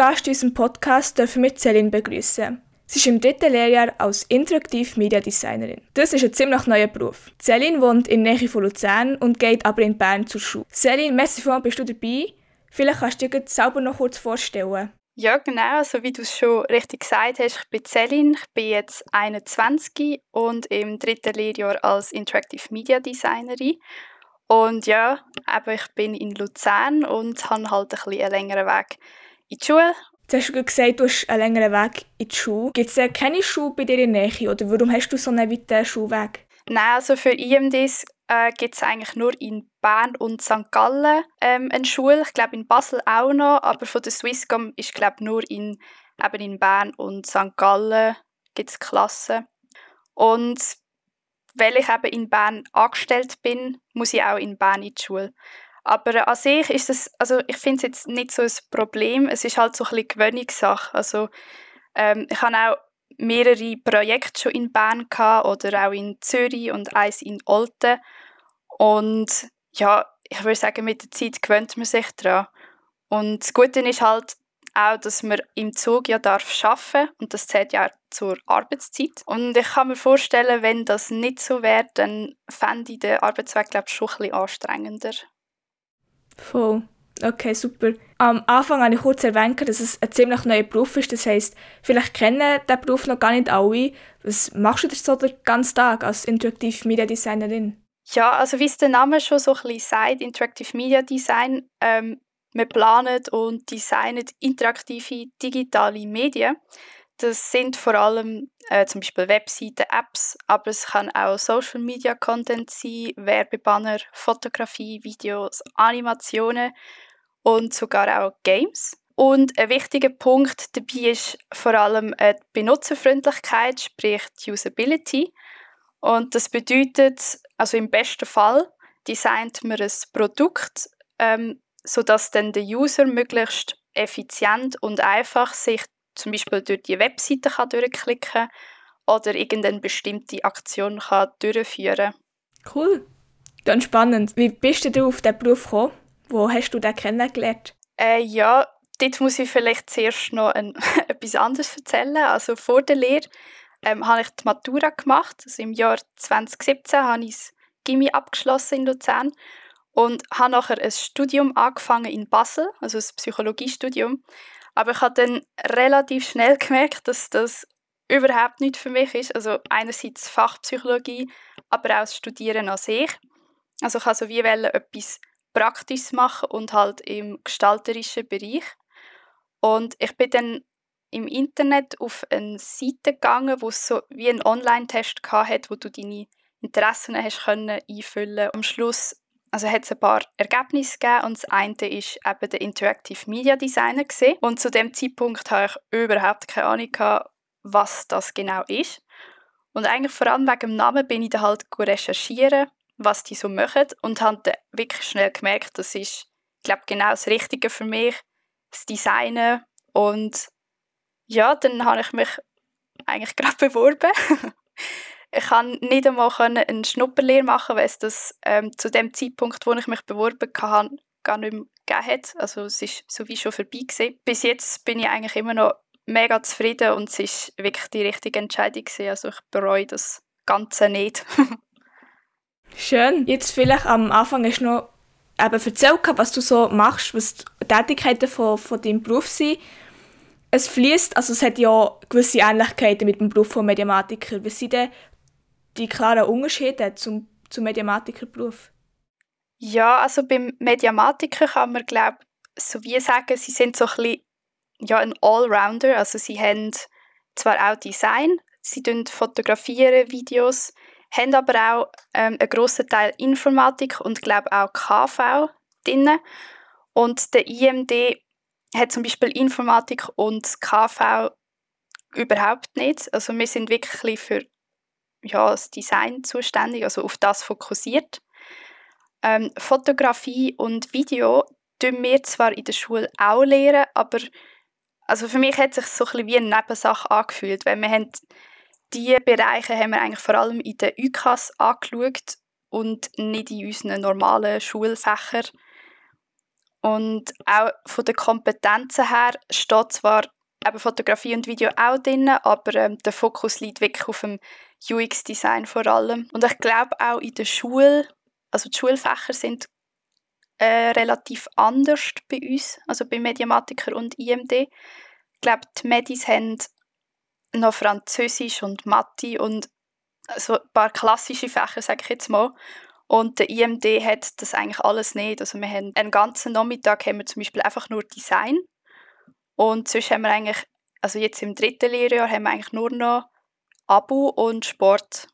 Gast in unserem Podcast dürfen wir Celine begrüßen. Sie ist im dritten Lehrjahr als Interaktiv Media Designerin. Das ist ein ziemlich neuer Beruf. Celine wohnt in der Nähe von Luzern und geht aber in Bern zur Schule. Celine, merci vielmals, bist du dabei. Vielleicht kannst du dir selber noch kurz vorstellen. Ja, genau. Also wie du es schon richtig gesagt hast, ich bin Celine, ich bin jetzt 21 und im dritten Lehrjahr als Interactive Media Designerin. Und ja, eben, ich bin in Luzern und habe halt ein bisschen einen längeren Weg in die Schule. Du hast du gesagt, du hast einen längeren Weg in die Schule. Gibt es keine Schule bei dir in der Nähe oder warum hast du so einen weiten Schulweg? Nein, also für IMDs äh, gibt es eigentlich nur in Bern und St. Gallen ähm, eine Schule. Ich glaube in Basel auch noch, aber von der Swisscom ist glaube nur in, eben in Bern und St. Gallen gibt es Klassen. Und weil ich eben in Bern angestellt bin, muss ich auch in Bern in die Schule. Aber an sich ist es, also ich finde es jetzt nicht so ein Problem. Es ist halt so ein bisschen Gewöhnungssache. Also ähm, ich habe auch mehrere Projekte schon in Bern gehabt, oder auch in Zürich und eins in Olten. Und ja, ich würde sagen, mit der Zeit gewöhnt man sich daran. Und das Gute ist halt auch, dass man im Zug ja darf arbeiten und das zählt ja zur Arbeitszeit. Und ich kann mir vorstellen, wenn das nicht so wäre, dann fände ich den Arbeitsweg glaube ich, schon ein bisschen anstrengender. Voll. Okay, super. Am Anfang habe ich kurz erwähnt, dass es ein ziemlich neuer Beruf ist. Das heisst, vielleicht kennen den Beruf noch gar nicht alle. Was machst du denn so den ganzen Tag als Interactive Media Designerin? Ja, also wie es der Name schon so ein bisschen sagt, Interactive Media Design, ähm, wir planen und designen interaktive digitale Medien. Das sind vor allem äh, zum Beispiel Webseiten, Apps, aber es kann auch Social Media Content sein, Werbebanner, Fotografie, Videos, Animationen und sogar auch Games. Und ein wichtiger Punkt dabei ist vor allem die Benutzerfreundlichkeit, sprich die Usability. Und das bedeutet, also im besten Fall designt man ein Produkt, ähm, sodass dann der User möglichst effizient und einfach sich zum Beispiel durch die Webseite kann durchklicken kann oder irgendeine bestimmte Aktion kann durchführen Cool. Ganz spannend. Wie bist du auf diesen Beruf gekommen? Wo hast du den kennengelernt? Äh, ja, dort muss ich vielleicht zuerst noch ein, etwas anderes erzählen. Also vor der Lehre ähm, habe ich die Matura gemacht. Also Im Jahr 2017 habe ich das Gimmi abgeschlossen in Luzern und habe nachher ein Studium angefangen in Basel, also ein Psychologiestudium. Aber ich habe dann relativ schnell gemerkt, dass das überhaupt nicht für mich ist. Also einerseits Fachpsychologie, aber auch das Studieren an sich. Also ich also wie wollte etwas Praktisches machen und halt im gestalterischen Bereich. Und ich bin dann im Internet auf eine Seite gegangen, wo es so wie einen Online-Test hatte, wo du deine Interessen hast können einfüllen. Am Schluss also hat es ein paar Ergebnisse gegeben und das eine ist eben der Interactive Media Designer gewesen. und zu dem Zeitpunkt habe ich überhaupt keine Ahnung gehabt, was das genau ist. Und eigentlich vor allem wegen dem Namen bin ich dann halt recherchieren, was die so machen und habe dann wirklich schnell gemerkt, das ist, glaube, genau das Richtige für mich, das Designen und ja, dann habe ich mich eigentlich gerade beworben ich kann nicht einmal eine Schnupperlehre machen, weil es das ähm, zu dem Zeitpunkt, wo ich mich beworben habe, gar nicht mehr gegeben hat. Also es ist so wie schon vorbei gewesen. Bis jetzt bin ich eigentlich immer noch mega zufrieden und es ist wirklich die richtige Entscheidung gewesen. Also ich bereue das Ganze nicht. Schön. Jetzt vielleicht am Anfang hast du noch eben erzählt, was du so machst, was die Tätigkeiten von, von deinem Beruf sind. Es fließt, also es hat ja gewisse Ähnlichkeiten mit dem Beruf von Mediamatiker. Was sind denn die klaren Unterschiede zum, zum Mediamatikerberuf? Ja, also beim Mediamatiker kann man glaube so wie sagen, sie sind so ein bisschen ja, ein Allrounder, also sie haben zwar auch Design, sie fotografieren Videos, haben aber auch ähm, einen grossen Teil Informatik und glaube auch KV drin. Und der IMD hat zum Beispiel Informatik und KV überhaupt nicht. Also wir sind wirklich für ja, das Design zuständig, also auf das fokussiert. Ähm, Fotografie und Video tun wir zwar in der Schule auch lehren, aber also für mich hat es sich so ein wie eine Nebensache angefühlt, weil wir haben diese Bereiche haben wir eigentlich vor allem in den UCAS angeschaut und nicht in unseren normalen Schulfächern. Und auch von den Kompetenzen her steht zwar eben Fotografie und Video auch drin, aber ähm, der Fokus liegt wirklich auf dem UX-Design vor allem. Und ich glaube auch in der Schule, also die Schulfächer sind äh, relativ anders bei uns, also bei Mediamatiker und IMD. Ich glaube, die Medis haben noch Französisch und Mathe und so ein paar klassische Fächer, sage ich jetzt mal. Und der IMD hat das eigentlich alles nicht. Also wir haben einen ganzen Nachmittag haben wir zum Beispiel einfach nur Design und sonst haben wir eigentlich, also jetzt im dritten Lehrjahr haben wir eigentlich nur noch Abu und Sport.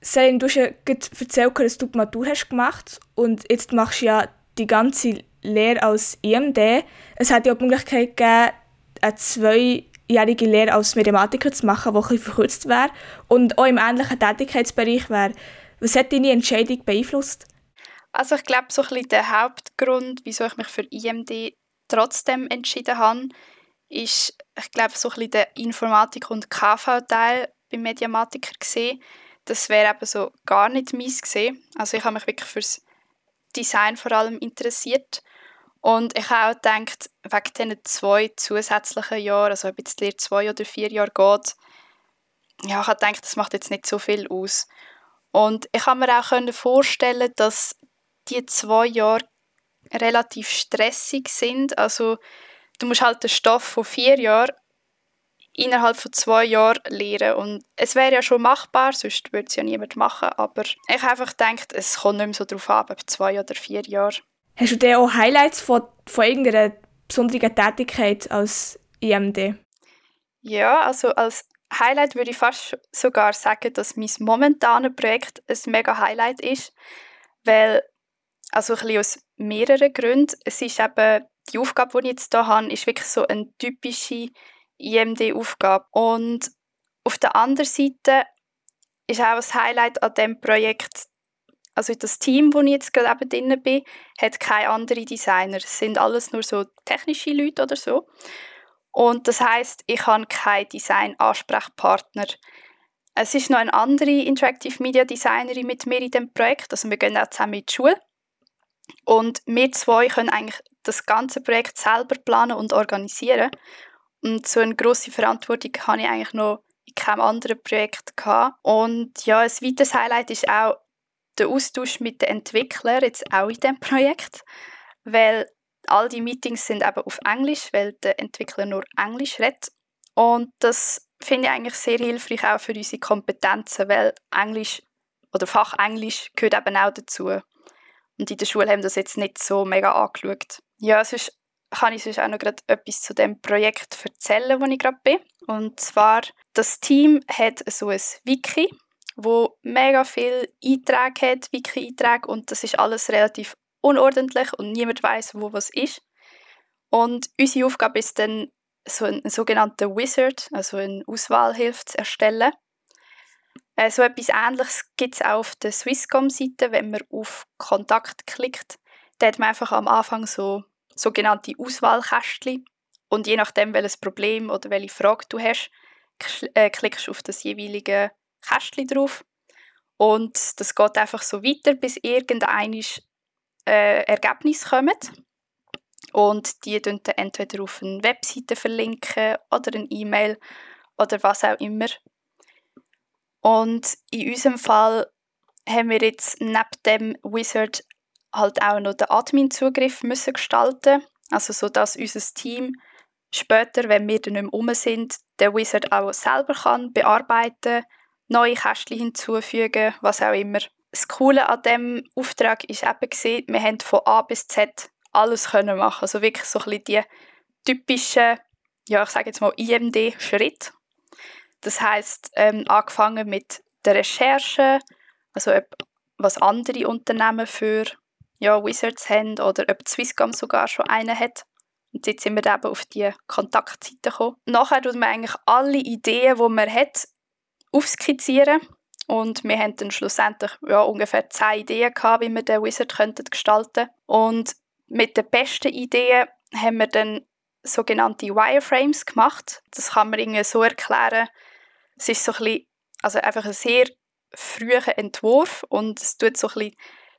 Selin, du hast ja erzählt, dass du die Matur hast gemacht und jetzt machst du ja die ganze Lehre als IMD. Es hat ja auch die Möglichkeit gegeben, eine zweijährige Lehre als Mathematiker zu machen, die ein bisschen verkürzt wäre und auch im ähnlichen Tätigkeitsbereich wäre. Was hat deine Entscheidung beeinflusst? Also ich glaube, so ein bisschen der Hauptgrund, wieso ich mich für IMD trotzdem entschieden habe, ist, ich glaube, so ein bisschen der Informatik- und KV-Teil beim Mediamatiker gesehen. Das wäre eben so gar nicht meins gesehen. Also ich habe mich wirklich fürs Design vor allem interessiert. Und ich habe auch gedacht, wegen diesen zwei zusätzlichen Jahren, also ob jetzt die Lehre zwei oder vier Jahre geht, ja, ich habe gedacht, das macht jetzt nicht so viel aus. Und ich habe mir auch vorstellen, dass die zwei Jahre relativ stressig sind. Also du musst halt den Stoff von vier Jahren innerhalb von zwei Jahren lernen. Und es wäre ja schon machbar, sonst würde es ja niemand machen. Aber ich habe einfach gedacht, es kommt nicht mehr so darauf an, ob zwei oder vier Jahre. Hast du denn auch Highlights von, von irgendeiner besonderen Tätigkeit als IMD? Ja, also als Highlight würde ich fast sogar sagen, dass mein momentanes Projekt ein mega Highlight ist, weil also ein bisschen aus mehreren Gründen. Es ist eben, die Aufgabe, die ich jetzt hier habe, ist wirklich so eine typische IMD-Aufgabe. Und auf der anderen Seite ist auch ein Highlight an diesem Projekt, also das Team, wo ich jetzt gerade eben drin bin, hat keine anderen Designer. Es sind alles nur so technische Leute oder so. Und das heißt, ich habe keinen Design-Ansprechpartner. Es ist noch eine andere Interactive Media Designerin mit mir in dem Projekt. Also wir gehen auch zusammen in die Schule. Und wir zwei können eigentlich das ganze Projekt selber planen und organisieren. Und so eine grosse Verantwortung habe ich eigentlich noch in keinem anderen Projekt gehabt. Und ja, ein weiteres Highlight ist auch der Austausch mit den Entwicklern, jetzt auch in diesem Projekt. Weil all die Meetings sind eben auf Englisch, weil der Entwickler nur Englisch redet. Und das finde ich eigentlich sehr hilfreich auch für unsere Kompetenzen, weil Englisch oder Fachenglisch gehört eben auch dazu. Und in der Schule haben das jetzt nicht so mega angeschaut. Ja, sonst kann ich sonst auch noch gerade etwas zu dem Projekt erzählen, wo ich gerade bin. Und zwar, das Team hat so ein Wiki, wo mega viel Einträge hat, Wiki-Einträge, und das ist alles relativ unordentlich und niemand weiß, wo was ist. Und unsere Aufgabe ist dann, so einen, einen sogenannten Wizard, also eine Auswahlhilfe zu erstellen. Äh, so etwas Ähnliches gibt es auf der Swisscom-Seite, wenn man auf Kontakt klickt. Da hat man einfach am Anfang so sogenannte Auswahlkästchen und je nachdem, welches Problem oder welche Frage du hast, äh, klickst du auf das jeweilige Kästchen drauf und das geht einfach so weiter, bis irgendein äh, Ergebnis kommt. Und die dann entweder auf eine Webseite verlinken oder eine E-Mail oder was auch immer. Und in unserem Fall haben wir jetzt neben dem Wizard halt auch noch den Admin-Zugriff müssen gestalten Also so, dass unser Team später, wenn wir dann nicht mehr rum sind, den Wizard auch selber kann bearbeiten, neue Kästchen hinzufügen, was auch immer. Das Coole an diesem Auftrag ist eben gesehen, wir haben von A bis Z alles können machen. Also wirklich so ein bisschen die typischen, ja ich sage jetzt mal IMD-Schritte, das heißt ähm, angefangen mit der Recherche, also ob, was andere Unternehmen für ja, Wizards haben oder ob Swisscom sogar schon einen hat. Und jetzt sind wir eben auf die Kontaktseite gekommen. Nachher tut man eigentlich alle Ideen, die man hat, aufskizzieren. Und wir haben dann schlussendlich ja, ungefähr zehn Ideen gehabt, wie wir den Wizard könnten gestalten Und mit den besten Ideen haben wir dann sogenannte Wireframes gemacht. Das kann man irgendwie so erklären, es ist so ein bisschen, also einfach ein sehr früher Entwurf und es tut so ein bisschen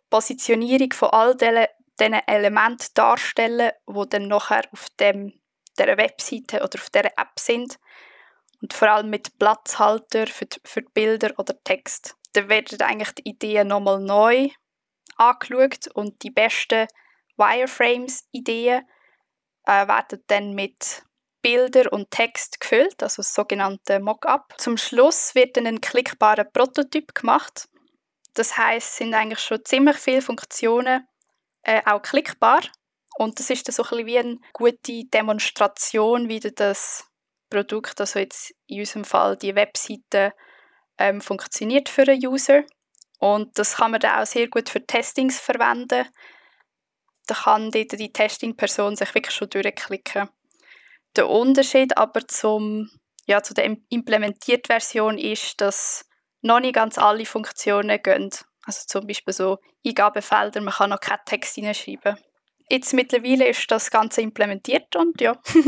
Positionierung von all diesen Elementen darstellen, die dann nachher auf dem, dieser Webseite oder auf dieser App sind. Und vor allem mit Platzhalter für die, für die Bilder oder Text. Dann werden eigentlich die Ideen nochmal neu angeschaut und die besten Wireframes-Ideen äh, werden dann mit Bilder und Text gefüllt, also das sogenannte Mockup. Zum Schluss wird dann ein klickbarer Prototyp gemacht. Das heißt, sind eigentlich schon ziemlich viele Funktionen äh, auch klickbar und das ist dann so ein bisschen wie eine gute Demonstration, wie das Produkt, also jetzt in unserem Fall die Webseite, ähm, funktioniert für einen User. Und das kann man dann auch sehr gut für Testings verwenden. Da kann die, die Testing-Person sich wirklich schon durchklicken. Der Unterschied aber zum, ja, zu der implementierte Version ist, dass noch nicht ganz alle Funktionen gehen. Also zum Beispiel so Eingabefelder, man kann noch keinen Text hineinschreiben. Jetzt mittlerweile ist das Ganze implementiert und ja.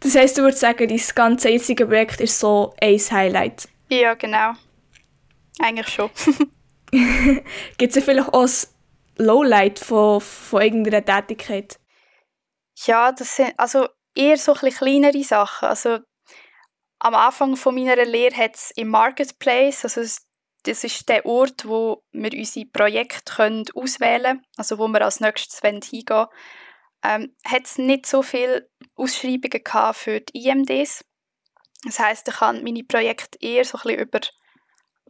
das heißt, du würdest sagen, das ganze jetzige Projekt ist so ein Highlight? Ja, genau. Eigentlich schon. Gibt es vielleicht auch ein Lowlight von, von irgendeiner Tätigkeit? Ja, das sind also eher so ein kleinere Sachen. Also am Anfang von meiner Lehre hat es im Marketplace, also das ist der Ort, wo wir unsere Projekte können auswählen können, also wo wir als nächstes hingehen wollen, ähm, hat es nicht so viele Ausschreibungen für die IMDs. Das heißt, ich kann meine Projekte eher so ein bisschen über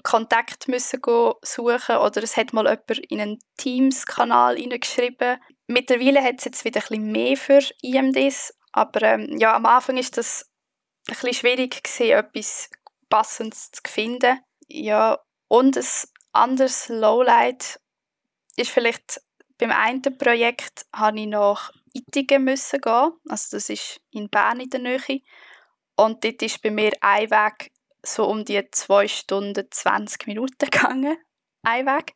Kontakt müssen suchen oder es hat mal jemand in einen Teams-Kanal geschrieben. Mittlerweile hat es jetzt wieder ein bisschen mehr für IMDs, aber ähm, ja, am Anfang ist das ein bisschen schwierig gewesen, etwas Passendes zu finden. Ja, und ein anderes Lowlight ist vielleicht beim einen Projekt habe ich nach Ittigen müssen gehen, also das ist in Bern in der Nähe und dort ist bei mir ein Weg so um die 2 Stunden 20 Minuten gegangen, ein Weg.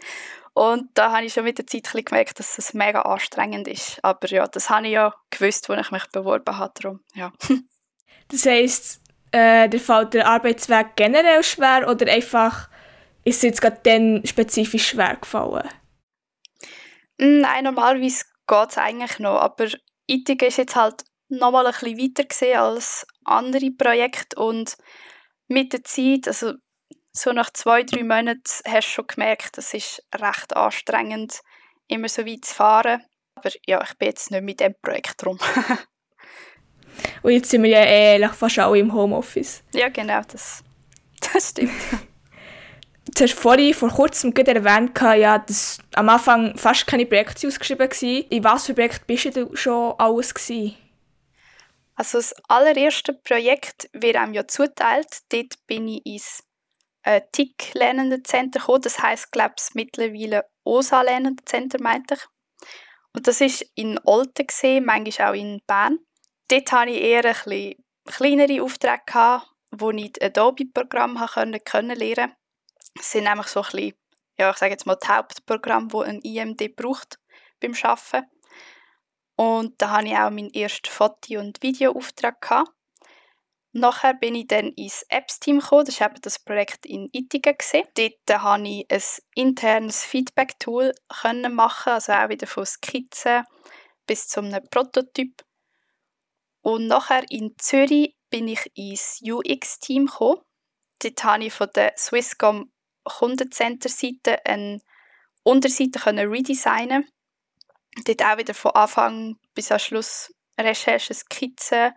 Und da habe ich schon mit der Zeit gemerkt, dass es mega anstrengend ist. Aber ja, das habe ich ja gewusst, als ich mich beworben habe. Darum, ja. das heisst, äh, dir fällt der Arbeitsweg generell schwer oder einfach ist es jetzt gerade dann spezifisch schwer gefallen? Nein, normalerweise geht es eigentlich noch. Aber ITG ist jetzt halt nochmal ein bisschen weiter als andere Projekte und mit der Zeit, also so nach zwei, drei Monaten hast du schon gemerkt, es ist recht anstrengend, immer so weit zu fahren. Aber ja, ich bin jetzt nicht mit dem Projekt drum. Und jetzt sind wir ja ehrlich fast alle im Homeoffice. Ja, genau, das, das stimmt. Du hast vorhin vor kurzem erwähnt, ja, dass am Anfang fast keine Projekte ausgeschrieben waren. In was für Projekten bist du schon alles? Gewesen? Also das allererste Projekt wird einem ja zuteilt. Dort bin ich ins äh, TIC Lernenden gekommen. Das heisst, glaube ich, mittlerweile OSA Lernenden meinte ich. Und das ist in Olten gesehen, manchmal auch in Bern. Dort hatte ich eher ein bisschen kleinere Aufträge, gehabt, wo ich Adobe-Programm kennenlernen konnte. Das sind nämlich so ein bisschen, ja, ich sage jetzt mal, die Hauptprogramme, die ein IMD braucht beim Arbeiten. Und da hatte ich auch meinen ersten Foto- und Videoauftrag. Nachher bin ich dann ins Apps-Team gekommen. Das war eben das Projekt in Ittigen. Dort konnte ich ein internes Feedback-Tool machen, also auch wieder von Skizzen bis zu einem Prototyp. Und nachher in Zürich bin ich ins UX-Team gekommen. Dort konnte ich von der Swisscom Kundencenter-Seite eine Unterseite redesignen dort auch wieder von Anfang bis am Schluss Recherchen, Skizzen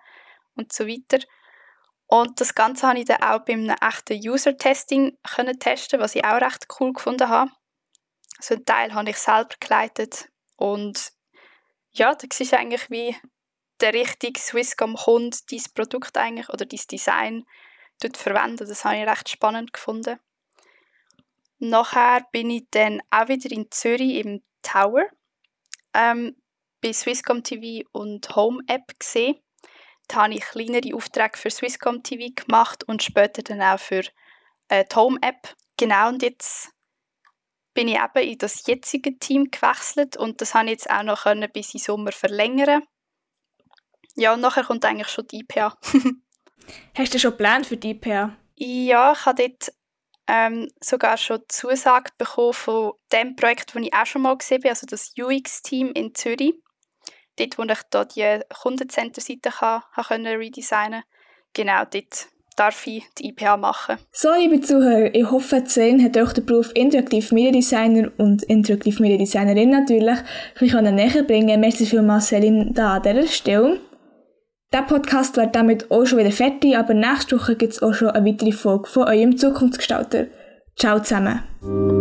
und so weiter. Und das Ganze habe ich dann auch beim echten User-Testing testen, was ich auch recht cool gefunden habe. So einen Teil habe ich selber geleitet und ja, das ist eigentlich wie der richtige Swisscom-Kunde dein Produkt eigentlich oder dein Design verwenden. Das habe ich recht spannend gefunden. Nachher bin ich dann auch wieder in Zürich im Tower ähm, bei Swisscom TV und Home App gesehen. Da habe ich kleinere Aufträge für Swisscom TV gemacht und später dann auch für äh, die Home App. Genau, und jetzt bin ich eben in das jetzige Team gewechselt und das habe ich jetzt auch noch können bis in Sommer verlängern. Ja, und nachher kommt eigentlich schon die IPA. Hast du schon Pläne für die IPA? Ja, ich habe dort ähm, sogar schon Zusage bekommen von dem Projekt, das ich auch schon mal gesehen habe, also das UX-Team in Zürich. Dort, wo ich da die Kundencenter-Seite redesignen Genau, dort darf ich die IPA machen. So, liebe Zuhörer, ich hoffe, Zehn hat euch den Beruf Interaktiv Mediendesigner und Interaktiv Mediendesignerin natürlich ein bisschen näher bringen. Merci vielmals, Selin, da an dieser Stelle. Der Podcast wird damit auch schon wieder fertig, aber nächste Woche gibt es auch schon eine weitere Folge von eurem Zukunftsgestalter. Ciao zusammen!